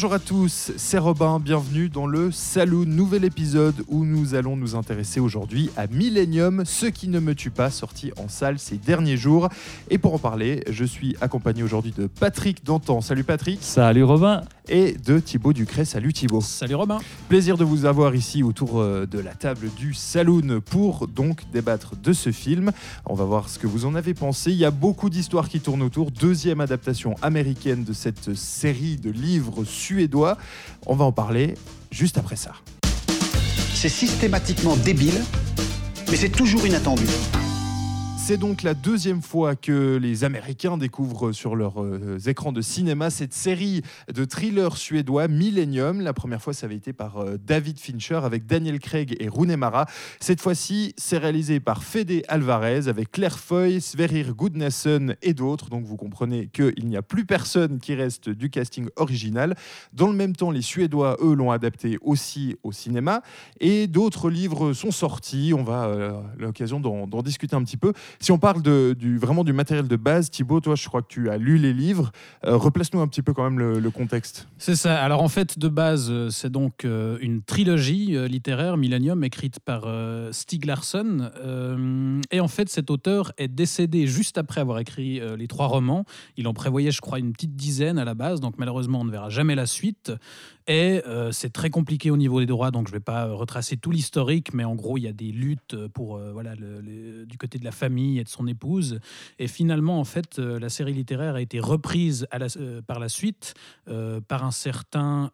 Bonjour à tous, c'est Robin, bienvenue dans le Saloon, nouvel épisode où nous allons nous intéresser aujourd'hui à Millennium, ce qui ne me tue pas, sorti en salle ces derniers jours. Et pour en parler, je suis accompagné aujourd'hui de Patrick Dantan. Salut Patrick. Salut Robin. Et de Thibaut Ducret. Salut Thibaut. Salut Robin. Plaisir de vous avoir ici autour euh, de la table du Saloon pour donc débattre de ce film. On va voir ce que vous en avez pensé. Il y a beaucoup d'histoires qui tournent autour. Deuxième adaptation américaine de cette série de livres suédois. On va en parler juste après ça. C'est systématiquement débile, mais c'est toujours inattendu. C'est donc la deuxième fois que les Américains découvrent sur leurs euh, écrans de cinéma cette série de thrillers suédois Millennium. La première fois, ça avait été par euh, David Fincher avec Daniel Craig et Rune Mara. Cette fois-ci, c'est réalisé par Fede Alvarez avec Claire Foy, Sverrir Gudnason et d'autres. Donc vous comprenez qu'il n'y a plus personne qui reste du casting original. Dans le même temps, les Suédois, eux, l'ont adapté aussi au cinéma. Et d'autres livres sont sortis. On va euh, l'occasion d'en discuter un petit peu. Si on parle de, vraiment du matériel de base, Thibaut, toi, je crois que tu as lu les livres. Euh, replace-nous un petit peu quand même le, contexte. C'est ça. Alors en fait, de base, euh, c'est donc euh, une trilogie littéraire, Millennium, écrite par Stieg Larsson. Et en fait, cet auteur est décédé juste après avoir écrit les trois romans. Il en prévoyait, je crois, une petite dizaine à la base. Donc malheureusement, on ne verra jamais la suite. Et c'est très compliqué au niveau des droits, donc je ne vais pas retracer tout l'historique, mais en gros, il y a des luttes pour, voilà, du côté de la famille et de son épouse. Et finalement, en fait, euh, la série littéraire a été reprise à la- euh, par la suite euh, par un certain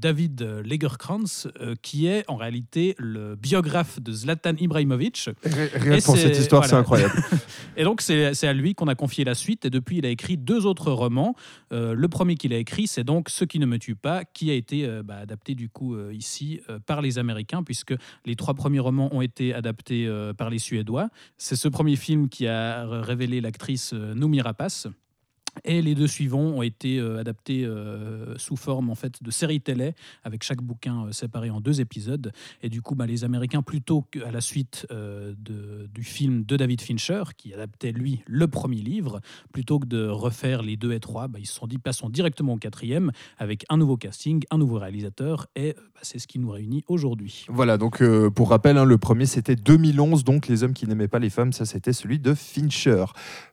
David Lagerkrantz, qui est en réalité le biographe de Zlatan Ibrahimovic. Rien pour cette histoire, c'est incroyable. Et donc, c'est à lui qu'on a confié la suite. Et depuis, il a écrit deux autres romans. Euh, le premier qu'il a écrit, c'est donc Ce qui ne me tue pas, qui a été euh, bah, adapté du coup euh, ici par les Américains, puisque les trois premiers romans ont été adaptés par les Suédois. C'est ce premier film qui a révélé l'actrice euh, Noomi Rapace. Et les deux suivants ont été euh, adaptés euh, sous forme en fait de séries télé, avec chaque bouquin euh, séparé en deux épisodes. Et du coup, bah, les Américains, plutôt qu'à la suite de- du film de David Fincher, qui adaptait lui le premier livre, plutôt que de refaire les deux et trois, bah, ils se sont dit passons directement au quatrième avec un nouveau casting, un nouveau réalisateur, et bah, c'est ce qui nous réunit aujourd'hui. voilà, donc pour rappel, hein, le premier c'était 2011, donc Les hommes qui n'aimaient pas les femmes, ça c'était celui de Fincher.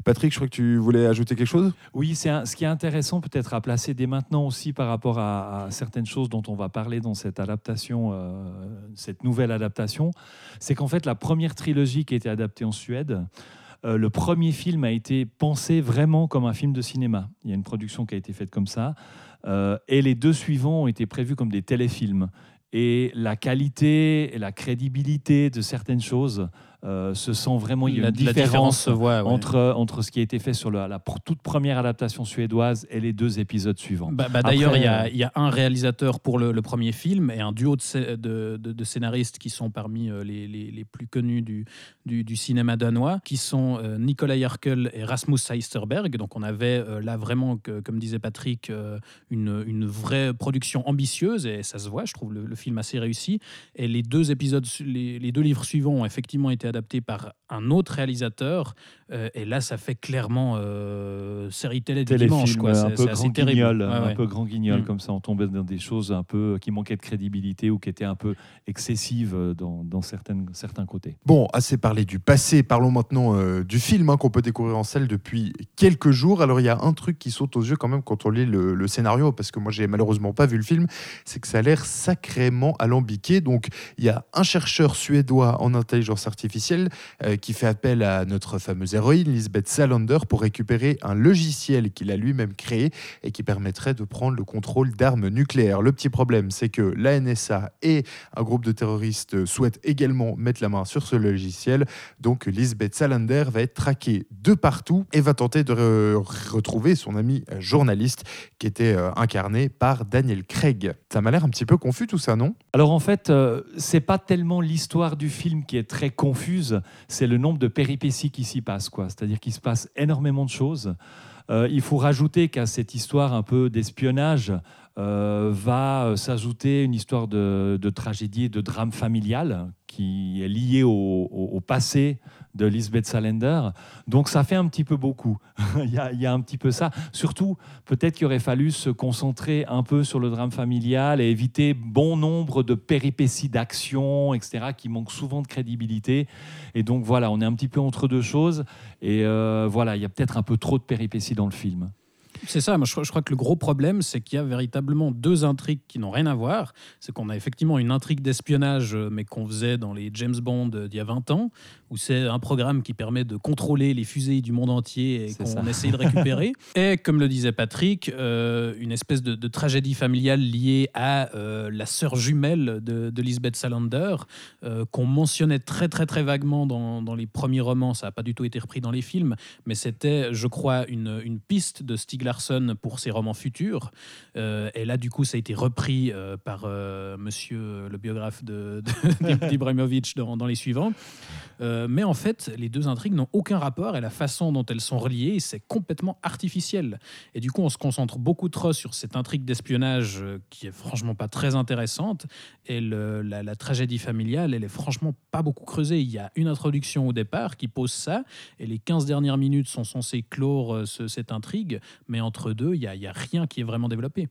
Patrick, je crois que tu voulais ajouter quelque chose? Oui, c'est ce qui est intéressant peut-être à placer dès maintenant aussi par rapport à, à certaines choses dont on va parler dans cette adaptation, euh, cette nouvelle adaptation, c'est qu'en fait la première trilogie qui a été adaptée en Suède, euh, le premier film a été pensé vraiment comme un film de cinéma. Il y a une production qui a été faite comme ça, euh, et les deux suivants ont été prévus comme des téléfilms. Et la qualité et la crédibilité de certaines choses euh, se sent vraiment. Il y a La- une différence, se voit. ouais. entre, entre ce qui a été fait sur la, la toute première adaptation suédoise et les deux épisodes suivants. Bah, bah, D'ailleurs, il y, a- Après, il y a un réalisateur pour le, le premier film et un duo de, de, de- de scénaristes qui sont parmi euh, les, les- les plus connus du, du, du cinéma danois, qui sont euh, Nicolas Jarkel et Rasmus Heisterberg. Donc on avait euh, là vraiment, que- comme disait Patrick, euh, une, une vraie production ambitieuse et ça se voit, je trouve le, le film assez réussi. Et les deux épisodes, les, les deux livres suivants ont effectivement été adaptés par un autre réalisateur. euh, et là, ça fait clairement euh, série télé du téléfilm, dimanche. Quoi. un peu grand terrible. guignol, Ouais, un ouais. peu grand guignol Mm. comme ça, on tombait dans des choses un peu qui manquaient de crédibilité ou qui étaient un peu excessives euh, dans, dans certaines, certains côtés. Bon, assez parlé du passé, parlons maintenant euh, du film hein, qu'on peut découvrir en salle depuis quelques jours. Alors il y a un truc qui saute aux yeux quand même quand on lit le, le scénario, parce que moi j'ai malheureusement pas vu le film, c'est que ça a l'air sacrément alambiqué. Donc il y a un chercheur suédois en intelligence artificielle euh, qui fait appel à notre fameuse héroïne, Lisbeth Salander, pour récupérer un logiciel qu'il a lui-même créé et qui permettrait de prendre le contrôle d'armes nucléaires. Le petit problème, c'est que la NSA et un groupe de terroristes souhaitent également mettre la main sur ce logiciel. Donc Lisbeth Salander va être traquée de partout et va tenter de re- retrouver son ami journaliste qui était euh, incarné par Daniel Craig. Ça m'a l'air un petit peu confus tout ça, non? Alors en fait, euh, c'est pas tellement l'histoire du film qui est très confuse, c'est le nombre de péripéties qui s'y passent. C'est-à-dire qu'il se passe énormément de choses. Euh, il faut rajouter qu'à cette histoire un peu d'espionnage euh, va s'ajouter une histoire de, tragédie et de drame familial qui est liée au passé de Lisbeth Salander. Donc ça fait un petit peu beaucoup. il, y a, un petit peu ça. Surtout, peut-être qu'il aurait fallu se concentrer un peu sur le drame familial et éviter bon nombre de péripéties d'action, etc., qui manquent souvent de crédibilité. Et donc voilà, on est un petit peu entre deux choses. Et euh, voilà, il y a peut-être un peu trop de péripéties dans le film. C'est ça, moi je, crois que le gros problème, c'est qu'il y a véritablement deux intrigues qui n'ont rien à voir. C'est qu'on a effectivement une intrigue d'espionnage, euh, mais qu'on faisait dans les James Bond d'il y a 20 ans, où c'est un programme qui permet de contrôler les fusées du monde entier et qu'on essaye de récupérer. et comme le disait Patrick, euh, une espèce de, tragédie familiale liée à euh, la sœur jumelle de, Lisbeth Salander, qu'on mentionnait très très très vaguement dans, les premiers romans. Ça n'a pas du tout été repris dans les films, mais c'était, je crois, une, une piste de Pour ses romans futurs. Euh, et là, du coup, ça a été repris euh, par euh, monsieur le biographe d'Ibrahimovic dans, dans, les suivants. mais en fait, les deux intrigues n'ont aucun rapport et la façon dont elles sont reliées, c'est complètement artificiel. Et du coup, on se concentre beaucoup trop sur cette intrigue d'espionnage qui est franchement pas très intéressante. Et la, la tragédie familiale, elle est franchement pas beaucoup creusée. Il y a une introduction au départ qui pose ça, et les 15 dernières minutes sont censées clore cette intrigue, mais entre deux, il n'y a, a, rien qui est vraiment développé.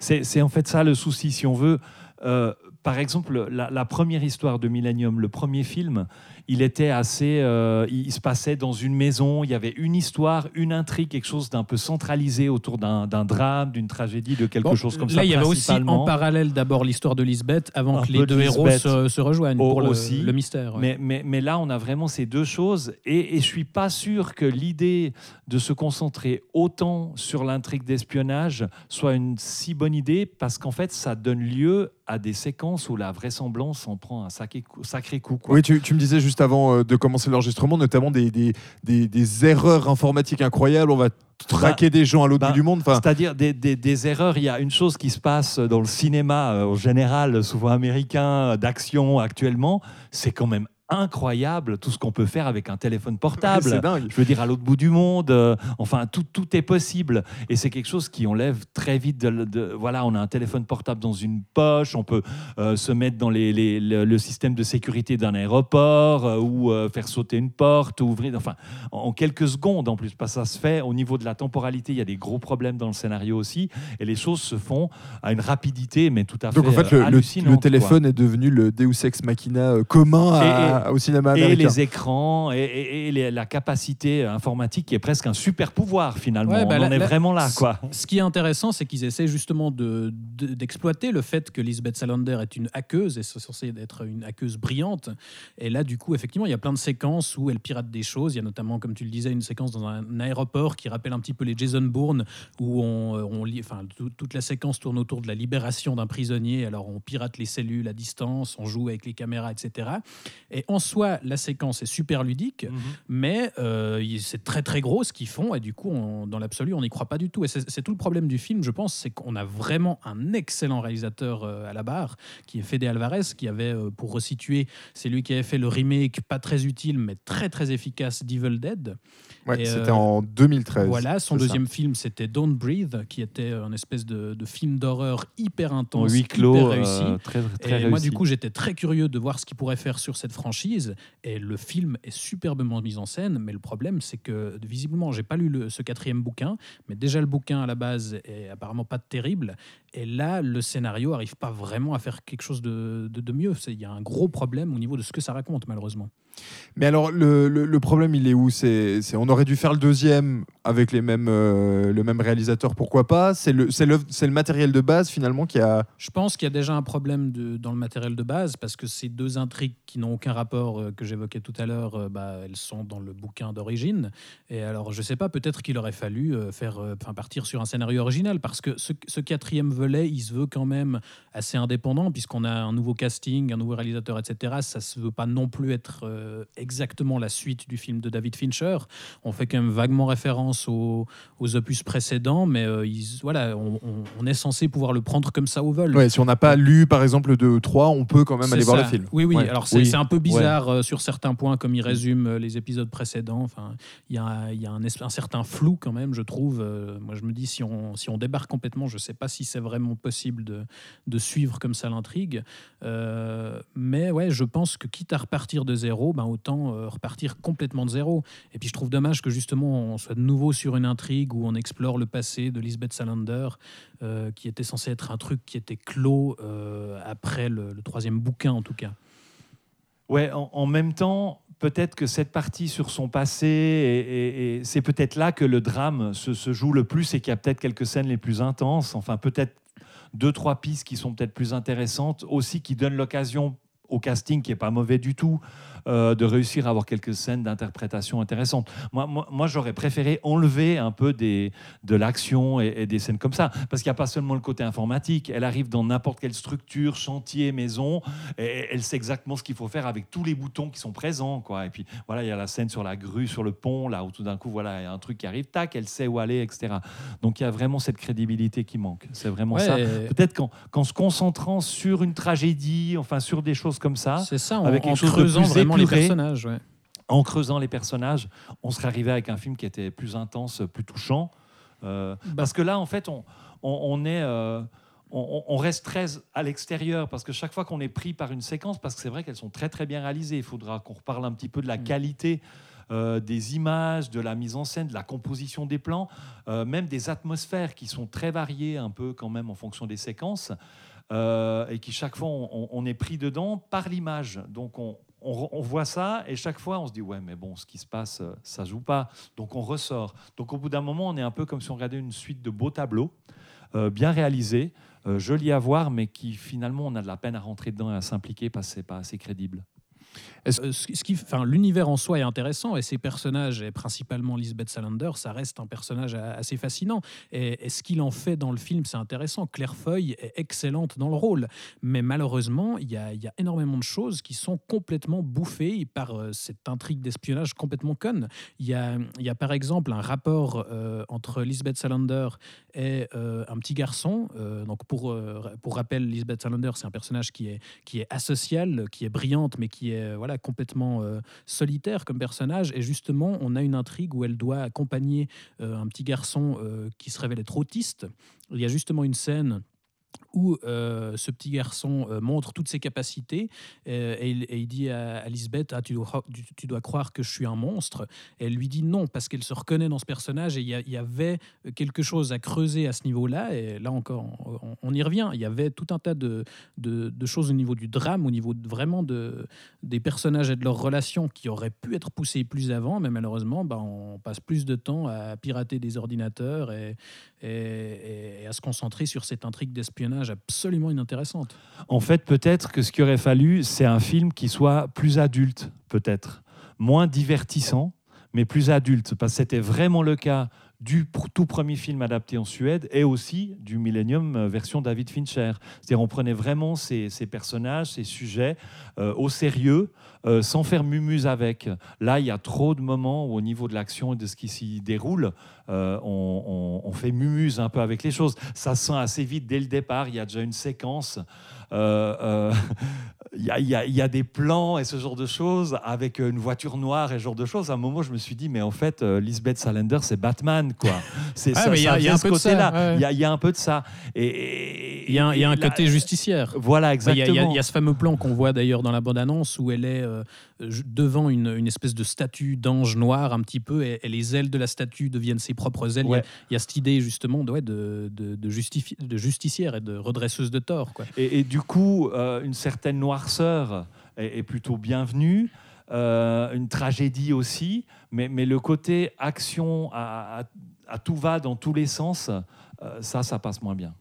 C'est en fait ça le souci, si on veut. Euh, par exemple, la, la, première histoire de Millennium, le premier film, il était assez. Euh, il se passait dans une maison, il y avait une histoire, une intrigue, quelque chose d'un peu centralisé autour d'un drame, d'une tragédie, de quelque chose comme ça. Là, il y avait aussi en parallèle d'abord l'histoire de Lisbeth avant que les deux héros se, rejoignent pour aussi, le, mystère. Mais, mais, mais, là, on a vraiment ces deux choses et, et je suis pas sûr que l'idée de se concentrer autant sur l'intrigue d'espionnage soit une si bonne idée parce qu'en fait, ça donne lieu à des séquences où la vraisemblance en prend un sacré coup. Sacré coup quoi. Oui, tu, tu me disais juste avant euh, de commencer l'enregistrement, notamment des, des, des, erreurs informatiques incroyables. On va traquer bah, des gens à l'autre bout bah, du monde. C'est-à-dire des, des, erreurs. Il y a une chose qui se passe dans le cinéma, euh, en général, souvent américain, d'action actuellement, c'est quand même incroyable tout ce qu'on peut faire avec un téléphone portable. c'est dingue. Je veux dire, à l'autre bout du monde, euh, enfin, tout, tout est possible. Et c'est quelque chose qui enlève très vite. De, voilà, on a un téléphone portable dans une poche, on peut euh, se mettre dans les, les, le, système de sécurité d'un aéroport euh, ou faire sauter une porte, ouvrir, enfin, en, quelques secondes en plus. Parce que ça se fait au niveau de la temporalité, il y a des gros problèmes dans le scénario aussi. Et les choses se font à une rapidité, mais tout à fait. Donc en fait, le, le, téléphone est devenu le Deus Ex Machina commun à, au cinéma Et les écrans et, la capacité informatique qui est presque un super pouvoir finalement. Bah, On en est vraiment là. Quoi. Ce qui est intéressant, c'est qu'ils essaient justement d'exploiter de, le fait que Lisbeth Salander est une hackeuse et c'est censé être une hackeuse brillante. Et là, du coup, effectivement, il y a plein de séquences où elle pirate des choses. Il y a notamment, comme tu le disais, une séquence dans un aéroport qui rappelle un petit peu les Jason Bourne où on, on enfin, toute la séquence tourne autour de la libération d'un prisonnier. Alors on pirate les cellules à distance, on joue avec les caméras, etc. Et en soi, la séquence est super ludique, mhm. mais euh, c'est très très gros ce qu'ils font, et du coup, dans l'absolu, on n'y croit pas du tout. Et c'est tout le problème du film, je pense, c'est qu'on a vraiment un excellent réalisateur euh, à la barre, qui est Fede Alvarez, qui avait, euh, pour resituer, c'est lui qui avait fait le remake, pas très utile, mais très très efficace d'Evil Dead. Ouais, c'était en 2013. Voilà, son deuxième film, c'était Don't Breathe, qui était un espèce de, film d'horreur hyper intense, hyper réussi. très, très et moi, du coup, j'étais très curieux de voir ce qu'il pourrait faire sur cette franchise et le film est superbement mis en scène, mais le problème, c'est que visiblement, j'ai pas lu ce quatrième bouquin, mais déjà le bouquin à la base est apparemment pas terrible. Et là, le scénario arrive pas vraiment à faire quelque chose de, de, de mieux. Il y a un gros problème au niveau de ce que ça raconte, malheureusement. Mais alors, le, le, problème, il est où? C'est, On aurait dû faire le deuxième avec les mêmes, euh, le même réalisateur, pourquoi pas? C'est le, le, le, matériel de base, finalement, qui a... Je pense qu'il y a déjà un problème de, dans le matériel de base, parce que ces deux intrigues qui n'ont aucun rapport, euh, que j'évoquais tout à l'heure, euh, bah, elles sont dans le bouquin d'origine. Et alors, je sais pas, peut-être qu'il aurait fallu faire, enfin, partir sur un scénario original, parce que ce, ce, quatrième volet, il se veut quand même assez indépendant, puisqu'on a un nouveau casting, un nouveau réalisateur, etc. Ça se veut pas non plus être euh, exactement la suite du film de David Fincher. On fait quand même vaguement référence aux, aux opus précédents, mais euh, ils- voilà, on, on- on est censé pouvoir le prendre comme ça au vol. Ouais, si on n'a pas lu par exemple le 2 ou 3, on peut quand même aller voir le film. Oui, oui. Ouais. Alors c'est Oui. un peu bizarre euh, sur certains points, comme il résume les épisodes précédents. Enfin, il y a, y a un, certain flou quand même, je trouve. Moi, je me dis si on si on débarque complètement, je sais pas si c'est vraiment possible de de suivre comme ça l'intrigue. Euh, mais ouais, je pense que quitte à repartir de zéro, ben autant euh, repartir complètement de zéro. Et puis je trouve dommage que justement on soit de nouveau sur une intrigue où on explore le passé de Lisbeth Salander, euh, qui était censé être un truc qui était clos euh, après le, troisième bouquin en tout cas. Ouais, en, même temps, peut-être que cette partie sur son passé, c'est peut-être là que le drame se joue le plus et qu'il y a peut-être quelques scènes les plus intenses. Enfin, peut-être deux, trois pistes qui sont peut-être plus intéressantes, aussi qui donnent l'occasion au casting, qui est pas mauvais du tout, euh, de réussir à avoir quelques scènes d'interprétation intéressantes. Moi, moi, moi, j'aurais préféré enlever un peu des, de l'action et, et des scènes comme ça, parce qu'il n'y a pas seulement le côté informatique. Elle arrive dans n'importe quelle structure, chantier, maison, et elle sait exactement ce qu'il faut faire avec tous les boutons qui sont présents. Quoi. Et puis voilà, il y a la scène sur la grue, sur le pont, là où tout d'un coup, voilà, il y a un truc qui arrive, tac, elle sait où aller, etc. Donc il y a vraiment cette crédibilité qui manque. C'est vraiment Ouais, ça. et- Peut-être qu'en, qu'en se concentrant sur une tragédie, enfin sur des choses comme ça, C'est ça, en, avec en creusant les personnages. ouais. en creusant les personnages, on serait arrivé avec un film qui était plus intense, plus touchant. Euh, Bah. parce que là, en fait, on, on, on est, euh, on, on reste très à l'extérieur parce que chaque fois qu'on est pris par une séquence, parce que c'est vrai qu'elles sont très très bien réalisées, il faudra qu'on reparle un petit peu de la Mm. qualité. euh, des images, de la mise en scène, de la composition des plans, euh, même des atmosphères qui sont très variées un peu quand même en fonction des séquences, euh, et qui chaque fois on, est pris dedans par l'image. Donc on, on, voit ça et chaque fois on se dit ouais mais bon ce qui se passe euh, ça joue pas. Donc on ressort. Donc au bout d'un moment on est un peu comme si on regardait une suite de beaux tableaux euh, bien réalisés jolis à voir mais qui finalement on a de la peine à rentrer dedans et à s'impliquer parce que c'est pas assez crédible ce, qui, enfin, l'univers en soi est intéressant et ces personnages, et principalement Lisbeth Salander, ça reste un personnage assez fascinant. Et, ce qu'il en fait dans le film, c'est intéressant. Claire Foy est excellente dans le rôle, mais malheureusement, il y a, énormément de choses qui sont complètement bouffées par euh, cette intrigue d'espionnage complètement conne. Il y a, par exemple un rapport euh, entre Lisbeth Salander et euh, un petit garçon. Donc pour, rappel, Lisbeth Salander, c'est un personnage qui est, qui asocial, qui est brillante, mais qui est voilà, complètement euh, solitaire comme personnage. Et justement, on a une intrigue où elle doit accompagner euh, un petit garçon euh, qui se révèle être autiste. Il y a justement une scène où euh, ce petit garçon euh, montre toutes ses capacités euh, et, il, dit à, à Lisbeth ah, tu, dois, tu, dois croire que je suis un monstre. Elle lui dit non parce qu'elle se reconnaît dans ce personnage et il y, avait quelque chose à creuser à ce niveau-là. Et là encore, on, y revient. Il y avait tout un tas de, de, choses au niveau du drame, au niveau vraiment de, des personnages et de leurs relations qui auraient pu être poussées plus avant, mais malheureusement, bah, on passe plus de temps à pirater des ordinateurs et, et- à se concentrer sur cette intrigue d'espionnage absolument inintéressante. En fait, peut-être que ce qu'il aurait fallu, c'est un film qui soit plus adulte, peut-être. Moins divertissant, mais plus adulte. Parce que c'était vraiment le cas du tout premier film adapté en Suède et aussi du Millennium euh, version David Fincher. C'est-à-dire on prenait vraiment ces, personnages, ces sujets euh, au sérieux, euh, sans faire mumuse avec. Là, il y a trop de moments où au niveau de l'action et de ce qui s'y déroule, on, on- fait mumuse un peu avec les choses. Ça se sent assez vite dès le départ. Il y a déjà une séquence. euh, euh, il y, a, y y des plans et ce genre de choses avec une voiture noire et ce genre de choses. À un moment, je me suis dit, mais en fait, euh, Lisbeth Salander, c'est Batman, quoi. C'est Ah, ça, il y a- y un peu de ça, ouais. Il y a- un peu de ça. Et, Il y a un, côté justicière. Voilà, Il y, a- exactement. il y a- ce fameux plan qu'on voit d'ailleurs dans la bande-annonce où elle est euh, devant une, une espèce de statue d'ange noir un petit peu et, et les ailes de la statue deviennent ses propres ailes. Il y a- Ouais. Il, y a, cette idée justement de, ouais, de, de, de de justicière et de redresseuse de tort. Quoi. Et, et du coup, euh, une certaine est, plutôt bienvenue. Euh, une tragédie aussi, mais, mais le côté action à tout va dans tous les sens, euh, ça, ça passe moins bien.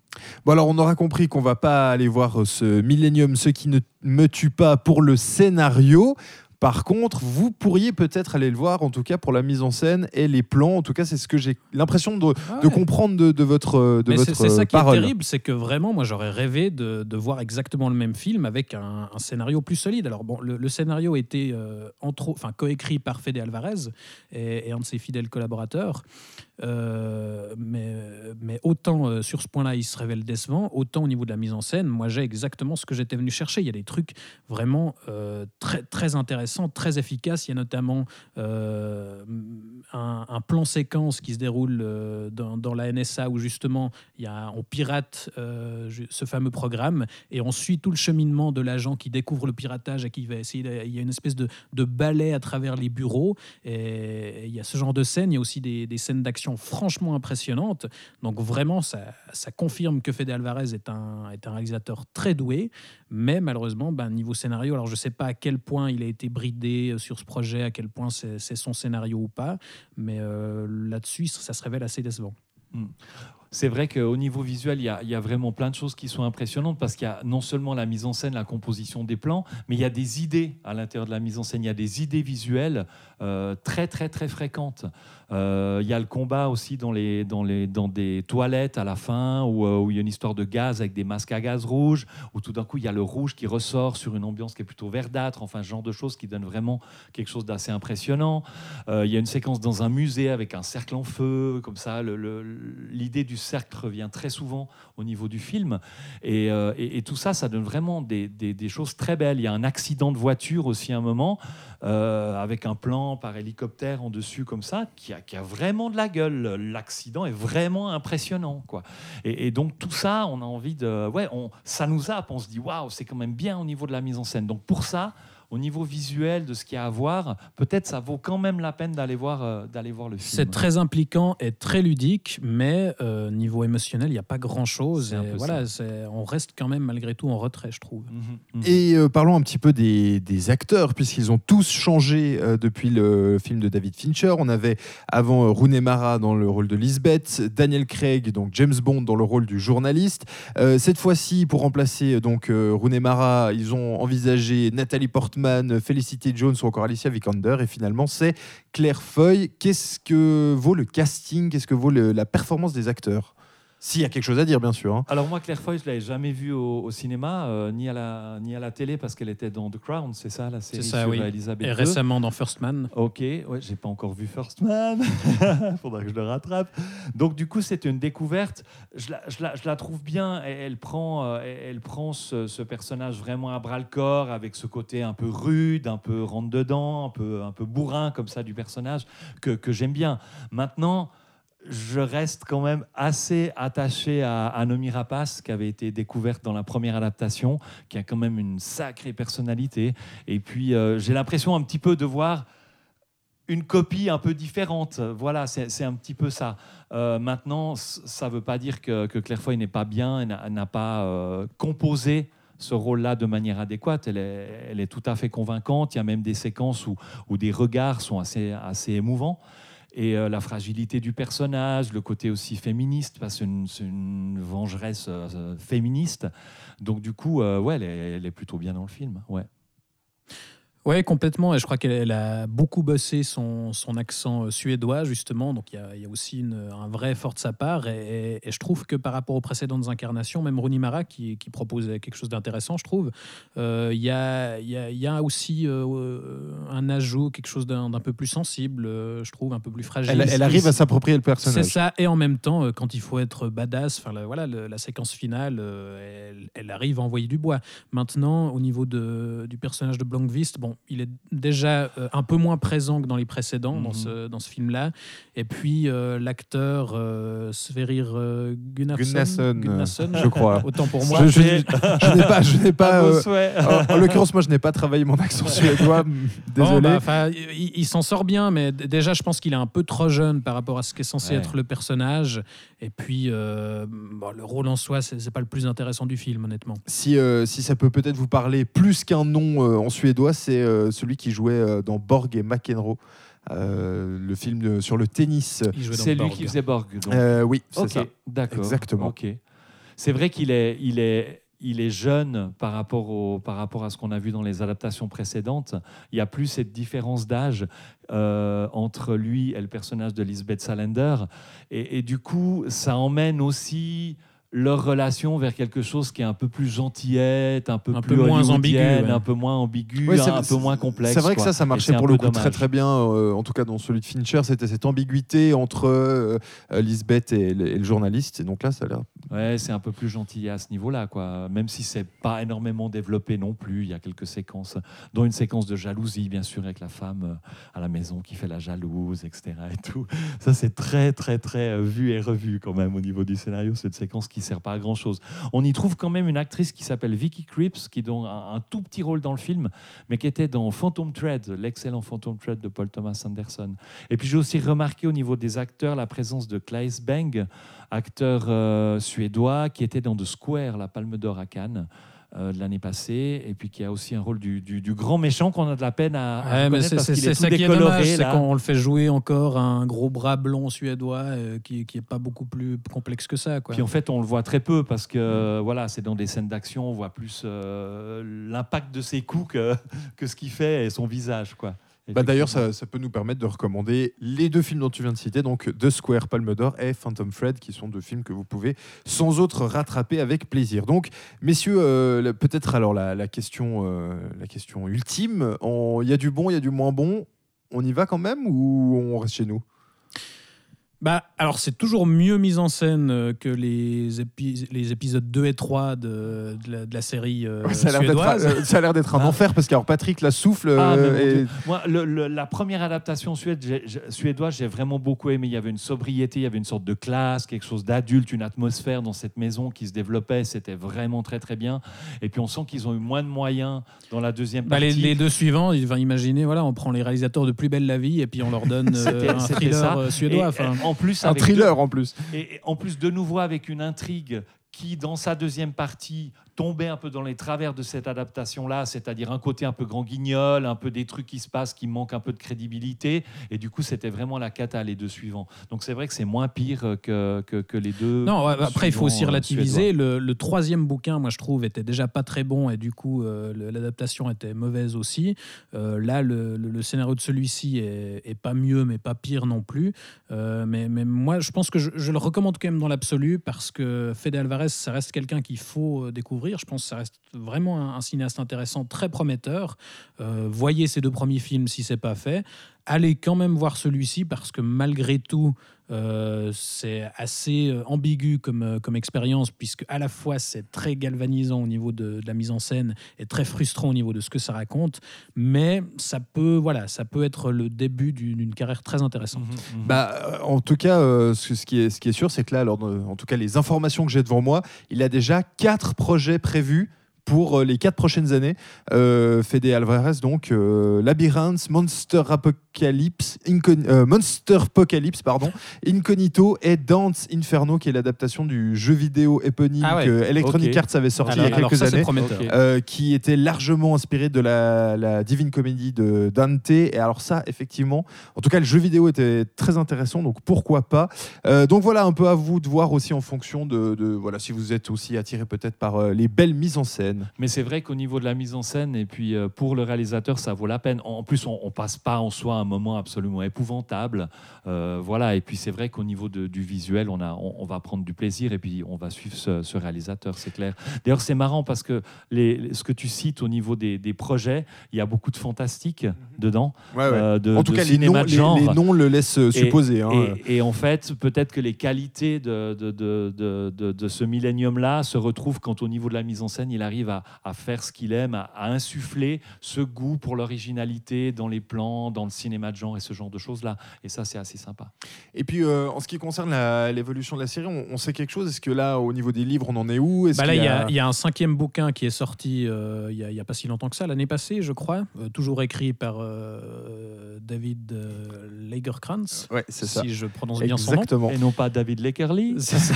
Bon alors on aura compris qu'on va pas aller voir ce Millennium, ce qui ne me tue pas pour le scénario. Par contre, vous pourriez peut-être aller le voir, en tout cas pour la mise en scène et les plans. En tout cas, c'est ce que j'ai l'impression de, Ah de comprendre de, de votre, de Mais c'est votre c'est ça qui parole. est terrible, c'est que vraiment, moi, j'aurais rêvé de, de voir exactement le même film avec un, un scénario plus solide. Alors bon, le, le scénario était euh, entre enfin coécrit par Fede Alvarez et, et un de ses fidèles collaborateurs. Euh, mais, autant euh, sur ce point-là, il se révèle décevant, autant au niveau de la mise en scène, moi, j'ai exactement ce que j'étais venu chercher. Il y a des trucs vraiment euh, très, très intéressants, très efficaces. Il y a notamment un, plan séquence qui se déroule dans, la NSA où justement il y a, on pirate ce fameux programme et on suit tout le cheminement de l'agent qui découvre le piratage et qui va essayer. il y a une espèce de, de balai à travers les bureaux et il y a ce genre de scène. Il y a aussi des scènes d'action franchement impressionnantes. Donc vraiment, ça, confirme que Fede Alvarez est un, réalisateur très doué, mais malheureusement, ben, niveau scénario, alors je ne sais pas à quel point il a été bridé euh, sur ce projet, à quel point c'est son scénario ou pas, mais euh, là-dessus, ça se révèle assez décevant. C'est vrai qu'au niveau visuel, il y, a, il y a vraiment plein de choses qui sont impressionnantes parce qu'il y a non seulement la mise en scène, la composition des plans, mais il y a des idées à l'intérieur de la mise en scène. Il y a des idées visuelles euh, très, très, très fréquentes. Euh, il y a le combat aussi dans, les, dans, les, dans des toilettes à la fin où, euh, où il y a une histoire de gaz avec des masques à gaz rouges, où tout d'un coup, il y a le rouge qui ressort sur une ambiance qui est plutôt verdâtre, enfin, ce genre de choses qui donne vraiment quelque chose d'assez impressionnant. Euh, il y a une séquence dans un musée avec un cercle en feu, comme ça. L'idée du cercle revient très souvent au niveau du film. Et, tout ça, ça donne vraiment des, des- des choses très belles. Il y a un accident de voiture aussi à un moment, avec un plan par hélicoptère en dessus, comme ça, qui a, qui a vraiment de la gueule. L'accident est vraiment impressionnant. Quoi. Et, donc tout ça, on a envie de... Ouais, on, ça nous happe, on se dit, waouh, c'est quand même bien au niveau de la mise en scène. Donc pour ça, au niveau visuel de ce qu'il y a à voir, peut-être ça vaut quand même la peine d'aller voir, euh, d'aller voir le film. C'est très impliquant et très ludique, mais euh, niveau émotionnel, il n'y a pas grand-chose. Voilà, on reste quand même malgré tout en retrait, je trouve. Mhm, mhm. Et euh, parlons un petit peu des, des acteurs, puisqu'ils ont tous changé euh, depuis le film de David Fincher. On avait avant euh, Rooney Mara dans le rôle de Lisbeth, Daniel Craig, donc James Bond dans le rôle du journaliste. Euh, cette fois-ci, pour remplacer euh, donc euh, Rooney Mara, ils ont envisagé Nathalie Portman, Felicity Jones ou encore Alicia Vikander. Et finalement, c'est Claire Foy. Qu'est-ce que vaut le casting? Qu'est-ce que vaut la performance des acteurs? S'il y a quelque chose à dire, bien sûr. hein. Alors moi, Claire Foy, je l'avais jamais vue au, au cinéma, euh, ni, à la, ni à la télé, parce qu'elle était dans The Crown, c'est ça, la série ça, sur oui. Elisabeth Et II. récemment dans First Man. Ok, ouais, j'ai pas encore vu First Man. Faudra que je le rattrape. Donc du coup, c'est une découverte. Je la, je la- je la trouve bien. Elle, elle prend, euh, elle, elle prend ce, ce personnage vraiment à bras le corps, avec ce côté un peu rude, un peu rentre dedans, un peu, un peu bourrin comme ça du personnage que, que j'aime bien. Maintenant. Je reste quand même assez attaché à, à Nomi Rapace, qui avait été découverte dans la première adaptation, qui a quand même une sacrée personnalité. Et puis, euh, j'ai l'impression un petit peu de voir une copie un peu différente. Voilà, c'est un petit peu ça. Euh, maintenant, ça ne veut pas dire que, Claire Foy n'est pas bien, n'a- pas euh, composé ce rôle-là de manière adéquate. Elle est, tout à fait convaincante. Il y a même des séquences où, des regards sont assez émouvants. Et euh, la fragilité du personnage, le côté aussi féministe, parce que c'est une, vengeresse euh, féministe. Donc du coup, euh, ouais, elle est, elle est plutôt bien dans le film. Ouais. Oui, complètement. Et je crois qu'elle elle a beaucoup bossé son, son accent euh, suédois, justement. Donc il y a, il y a aussi une- un vrai effort de sa part. Et, et- et je trouve que par rapport aux précédentes incarnations, même Rooney Mara, qui, qui propose quelque chose d'intéressant, je trouve, euh, il y, a, il y, a, il y a aussi euh, un ajout, quelque chose d'un peu plus sensible, je trouve, un peu plus fragile. Elle, elle arrive à s'approprier le C'est personnage. ça, et en même temps, quand il faut être badass, enfin la- voilà, la séquence finale, elle, elle arrive à envoyer du bois. Maintenant, au niveau de, du personnage de Blankvist, bon, il est déjà euh, un peu moins présent que dans les précédents, dans Mhm. ce, dans ce film-là. Et puis euh, l'acteur euh, Sverrir euh, Gunnarsson, je crois. autant pour moi. Je, je- je n'ai pas, je n'ai pas. En en l'occurrence, moi, je n'ai pas travaillé mon accent suédois. Bon, Désolé. bah, il, il s'en sort bien, mais déjà, je pense qu'il est un peu trop jeune par rapport à ce qu'est censé Ouais. être le personnage. Et puis, bon, le rôle en soi, c'est pas le plus intéressant du film, honnêtement. Si, si ça peut peut-être vous parler plus qu'un nom en suédois, c'est euh, celui qui jouait euh, dans Borg et McEnroe, euh, le film de- sur le tennis. C'est lui Borg. qui faisait Borg. donc. Euh, oui, c'est ça. d'accord. Exactement. C'est vrai qu'il est, il est, il est jeune par rapport, au, par rapport à ce qu'on a vu dans les adaptations précédentes. Il n'y a plus cette différence d'âge euh, entre lui et le personnage de Lisbeth Salander. Et, et, du coup, ça emmène aussi leur relation vers quelque chose qui est un peu plus gentillette, un peu Un plus peu moins ambigu, ouais. un peu moins ambigu, Ouais, un peu moins complexe. C'est vrai que ça, ça marchait pour peu le coup très dommage. très bien, euh, en tout cas dans celui de Fincher, c'était cette ambiguïté entre euh, euh, Lisbeth et le, et le journaliste. Et donc là, ça a l'air. Ouais, c'est un peu plus gentil à ce niveau-là, quoi. Même si c'est pas énormément développé non plus. Il y a quelques séquences, dont une séquence de jalousie, bien sûr, avec la femme à la maison qui fait la jalouse, etc. Et tout. Ça, c'est très, très, très vu et revu quand même au niveau du scénario. C'est une séquence qui sert pas à grand-chose. On y trouve quand même une actrice qui s'appelle Vicky Krieps, qui a un, tout petit rôle dans le film, mais qui était dans Phantom Thread, l'excellent Phantom Thread de Paul Thomas Anderson. Et puis j'ai aussi remarqué au niveau des acteurs la présence de Claes Bang, acteur euh, suédois qui était dans The Square, la Palme d'Or à Cannes. Euh, de l'année passée, et puis qui a aussi un rôle du, du- du grand méchant qu'on a de la peine à, à Ouais, mais c'est parce qu'il est tout ça qui est décoloré. dommage, c'est là. qu'on le fait jouer encore à un gros bras blond suédois euh, qui, qui est pas beaucoup plus complexe que ça. Quoi. Puis en fait, on le voit très peu parce que voilà, c'est dans des scènes d'action, on voit plus euh, l'impact de ses coups que, que ce qu'il fait et son visage, quoi. Bah, D'ailleurs, ça, ça peut nous permettre de recommander les deux films dont tu viens de citer, donc The Square, Palme d'Or et Phantom Thread, qui sont deux films que vous pouvez sans autre rattraper avec plaisir. Donc, messieurs, euh, peut-être alors la, la question, euh, la question ultime il y a du bon, il y a du moins bon. On y va quand même ou on reste chez nous? Bah, alors, c'est toujours mieux mis en scène euh, que les, épi- les épisodes 2 et 3 de, de, la, de la série euh, Ça a l'air d'être suédoise. euh, ça a l'air d'être un Ah. enfer parce qu'alors Patrick la souffle Ah, euh, et-. Moi, le- le- la première adaptation suédoise, j'ai vraiment beaucoup aimé. Il y avait une sobriété, il y avait une sorte de classe, quelque chose d'adulte, une atmosphère dans cette maison qui se développait. C'était vraiment très très bien. Et puis on sent qu'ils ont eu moins de moyens dans la deuxième Bah, partie. les, les deux suivants, enfin, imaginez, voilà, on prend les réalisateurs de Plus belle la vie et puis on leur donne euh, un thriller ça. Et, suédois. enfin. Et en plus, un thriller en plus. et en plus de nouveau avec une intrigue qui, dans sa deuxième partie, tombait un peu dans les travers de cette adaptation-là, c'est-à-dire un côté un peu grand guignol, un peu des trucs qui se passent qui manquent un peu de crédibilité. Et du coup, c'était vraiment la cata, les deux suivants. Donc c'est vrai que c'est moins pire que, que, que les deux. Non, ouais, après, il faut aussi euh, relativiser. Le, le troisième bouquin, moi, je trouve, était déjà pas très bon et du coup, euh, l'adaptation était mauvaise aussi. Euh, là, le, le- le scénario de celui-ci est, est pas mieux, mais pas pire non plus. Euh, mais, mais moi, je pense que je, je le recommande quand même dans l'absolu parce que Fede Alvarez, ça reste quelqu'un qu'il faut euh, Je pense que ça reste vraiment un, cinéaste intéressant, très prometteur. Euh, voyez ces deux premiers films si c'est pas fait. Allez quand même voir celui-ci parce que malgré tout, euh, c'est assez euh, ambigu comme, euh, comme expérience, puisque à la fois c'est très galvanisant au niveau de, de la mise en scène et très frustrant au niveau de ce que ça raconte, mais ça peut, voilà, ça peut être le début d'une carrière très intéressante. Mhm, mhm. Bah, euh, en tout cas, euh, ce, ce qui est, ce qui est sûr, c'est que là, alors, en tout cas, les informations que j'ai devant moi, il a déjà quatre projets prévus pour les quatre prochaines années. Euh, Fede Alvarez, donc euh, Labyrinth, Monster Apocalypse, Incon- euh, Monster Apocalypse, pardon, Incognito et Dance Inferno, qui est l'adaptation du jeu vidéo éponyme Ah ouais. que Electronic. Arts avait sorti il y a quelques ça, années. Euh, qui était largement inspiré de la, la Divine Comedy de Dante. Et alors ça, effectivement, en tout cas, le jeu vidéo était très intéressant, donc pourquoi pas. Euh, donc voilà, un peu à vous de voir aussi en fonction de, de- voilà, si vous êtes aussi attiré peut-être par les belles mises en scène. Mais c'est vrai qu'au niveau de la mise en scène, et puis pour le réalisateur, ça vaut la peine. En plus, on, on passe pas en soi un moment absolument épouvantable. Euh, voilà. Et puis c'est vrai qu'au niveau de- du visuel, on, a, on, on va prendre du plaisir et puis on va suivre ce, ce réalisateur, c'est clair. D'ailleurs, c'est marrant parce que les, ce que tu cites au niveau des, des projets, il y a beaucoup de fantastique dedans. euh, de, en tout de cas, les noms, les, genre. les noms le laissent euh, supposer. hein. Et, et en fait, peut-être que les qualités de, de, ce millénium-là se retrouvent quand au niveau de la mise en scène, il arrive à, à faire ce qu'il aime, à, à insuffler ce goût pour l'originalité dans les plans, dans le cinéma de genre et ce genre de choses-là. Et ça, c'est assez sympa. Et puis, euh, en ce qui concerne l'évolution de la série, on, on sait quelque chose? Est-ce que là, au niveau des livres, on en est où? Bah là, il y, a, il y a un cinquième bouquin qui est sorti euh, il n'y a, pas si longtemps que ça, l'année passée, je crois, euh, toujours écrit par euh, David euh, Lagerkrantz, Ouais, c'est ça. si je prononce bien son nom. Exactement. Et non pas David Leckerly. C'est ça.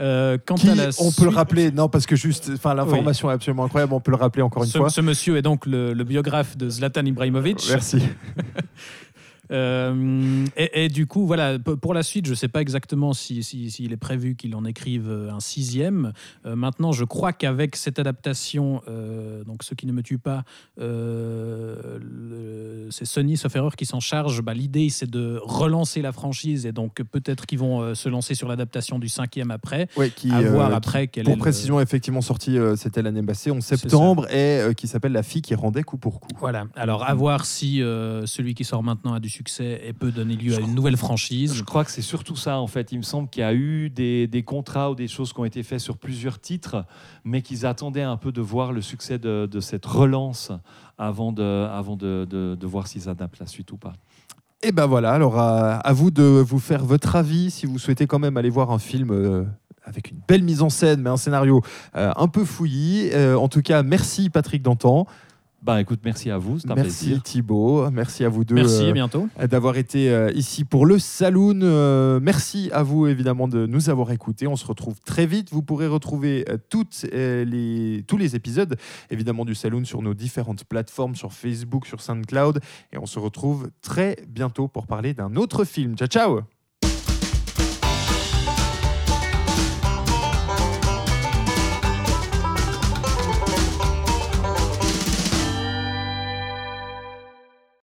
Euh, quant Qui, à la on peut le rappeler, non, parce que juste, enfin, l'information est absolument incroyable, on peut le rappeler encore une ce, fois. ce monsieur est donc le, le biographe de Zlatan Ibrahimovic. Merci. Euh, et, du coup, voilà, pour la suite, je ne sais pas exactement s'il si, si, est prévu qu'il en écrive un sixième. Euh, maintenant, je crois qu'avec cette adaptation, euh, donc ce qui ne me tue pas, c'est Sony, sauf erreur, qui s'en charge. Bah, L'idée, c'est de relancer la franchise et donc peut-être qu'ils vont se lancer sur l'adaptation du cinquième après. Ouais, qui, à voir après. Quel pour précision, effectivement sorti, c'était l'année passée, en septembre, et qui s'appelle La fille qui rendait coup pour coup. Voilà. Alors, à voir si celui qui sort maintenant a du succès et peut donner lieu à une nouvelle franchise. Je crois que c'est surtout ça, en fait. Il me semble qu'il y a eu des, des, contrats ou des choses qui ont été faits sur plusieurs titres, mais qu'ils attendaient un peu de voir le succès de, de cette relance avant de, avant de, de, voir s'ils adaptent la suite ou pas. Et ben voilà, alors à, vous de vous faire votre avis si vous souhaitez quand même aller voir un film. Euh, avec une belle mise en scène, mais un scénario euh, un peu fouillis. Euh, en tout cas, merci Patrick Dantan. Bah écoute, merci à vous, c'est un merci Thibaut, merci à vous deux. Merci, euh, bientôt. D'avoir été euh, ici pour le Saloon. Euh, merci à vous évidemment de nous avoir écoutés. On se retrouve très vite. Vous pourrez retrouver toutes les, tous les épisodes évidemment du Saloon sur nos différentes plateformes, sur Facebook, sur SoundCloud. Et on se retrouve très bientôt pour parler d'un autre film. Ciao ciao